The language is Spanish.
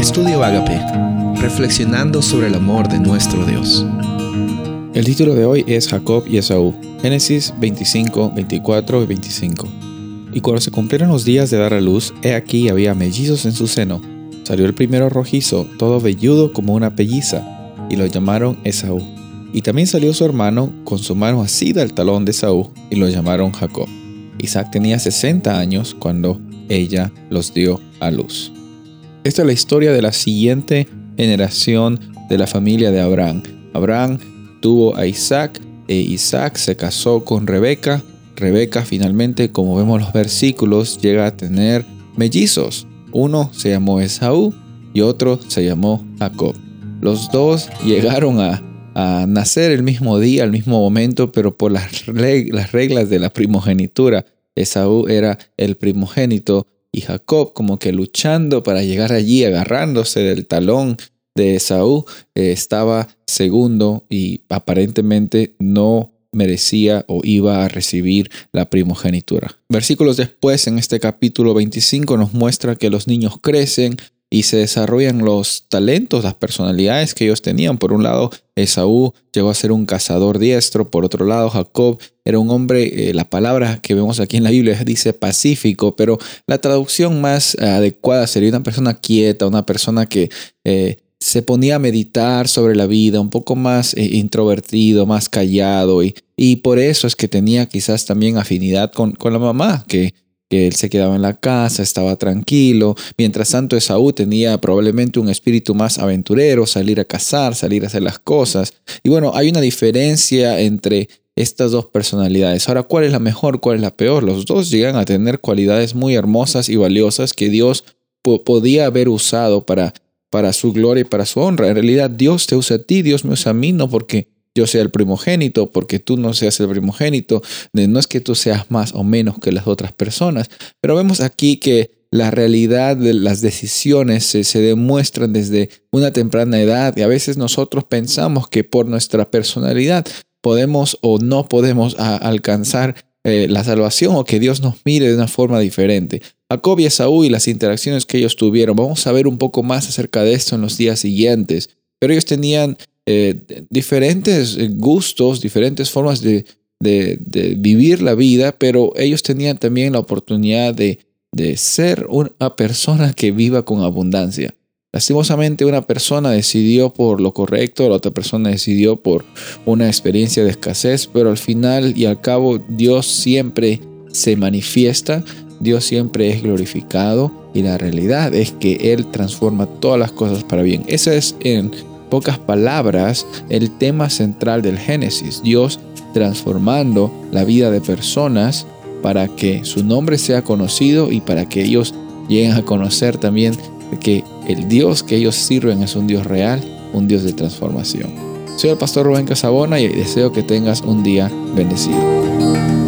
Estudio Agape, reflexionando sobre el amor de nuestro Dios. El título de hoy es Jacob y Esaú, Génesis 25, 24 y 25. Y cuando se cumplieron los días de dar a luz, he aquí había mellizos en su seno. Salió el primero rojizo, todo velludo como una pelliza, y lo llamaron Esaú. Y también salió su hermano con su mano asida al talón de Esaú, y lo llamaron Jacob. Isaac tenía 60 años cuando ella los dio a luz. Esta es la historia de la siguiente generación de la familia de Abraham. Abraham tuvo a Isaac e Isaac se casó con Rebeca. Rebeca finalmente, como vemos los versículos, llega a tener mellizos. Uno se llamó Esaú y otro se llamó Jacob. Los dos llegaron a, nacer el mismo día, al mismo momento, pero por las, las reglas de la primogenitura. Esaú era el primogénito y Jacob como que luchando para llegar allí, agarrándose del talón de Esaú, eh, estaba segundo y aparentemente no merecía o iba a recibir la primogenitura. Versículos después, en este capítulo 25, nos muestra que los niños crecen, y se desarrollan los talentos, las personalidades que ellos tenían. Por un lado, Esaú llegó a ser un cazador diestro, por otro lado, Jacob era un hombre, eh, la palabra que vemos aquí en la Biblia dice pacífico, pero la traducción más adecuada sería una persona quieta, una persona que... Eh, se ponía a meditar sobre la vida, un poco más eh, introvertido, más callado, y, y, por eso es que tenía quizás también afinidad con, con la mamá, que que él se quedaba en la casa, estaba tranquilo. Mientras tanto, Esaú tenía probablemente un espíritu más aventurero, salir a cazar, salir a hacer las cosas. Y bueno, hay una diferencia entre estas dos personalidades. Ahora, ¿cuál es la mejor? ¿Cuál es la peor? Los dos llegan a tener cualidades muy hermosas y valiosas que Dios podía haber usado para, para su gloria y para su honra. En realidad, Dios te usa a ti, Dios me usa a mí, no porque yo sea el primogénito, porque tú no seas el primogénito, no es que tú seas más o menos que las otras personas, pero vemos aquí que la realidad de las decisiones se, demuestran desde una temprana edad y a veces nosotros pensamos que por nuestra personalidad podemos o no podemos alcanzar eh, la salvación o que Dios nos mire de una forma diferente. Jacob y Esaú y las interacciones que ellos tuvieron, vamos a ver un poco más acerca de esto en los días siguientes, pero ellos tenían eh, diferentes gustos, diferentes formas de, vivir la vida, pero ellos tenían también la oportunidad de, de ser una persona que viva con abundancia. Lastimosamente una persona decidió por lo correcto, la otra persona decidió por una experiencia de escasez, pero al final y al cabo Dios siempre se manifiesta, Dios siempre es glorificado y la realidad es que Él transforma todas las cosas para bien. Esa es en pocas palabras el tema central del Génesis, Dios transformando la vida de personas para que su nombre sea conocido y para que ellos lleguen a conocer también que el Dios que ellos sirven es un Dios real, un Dios de transformación. Soy el pastor Rubén Casabona y deseo que tengas un día bendecido.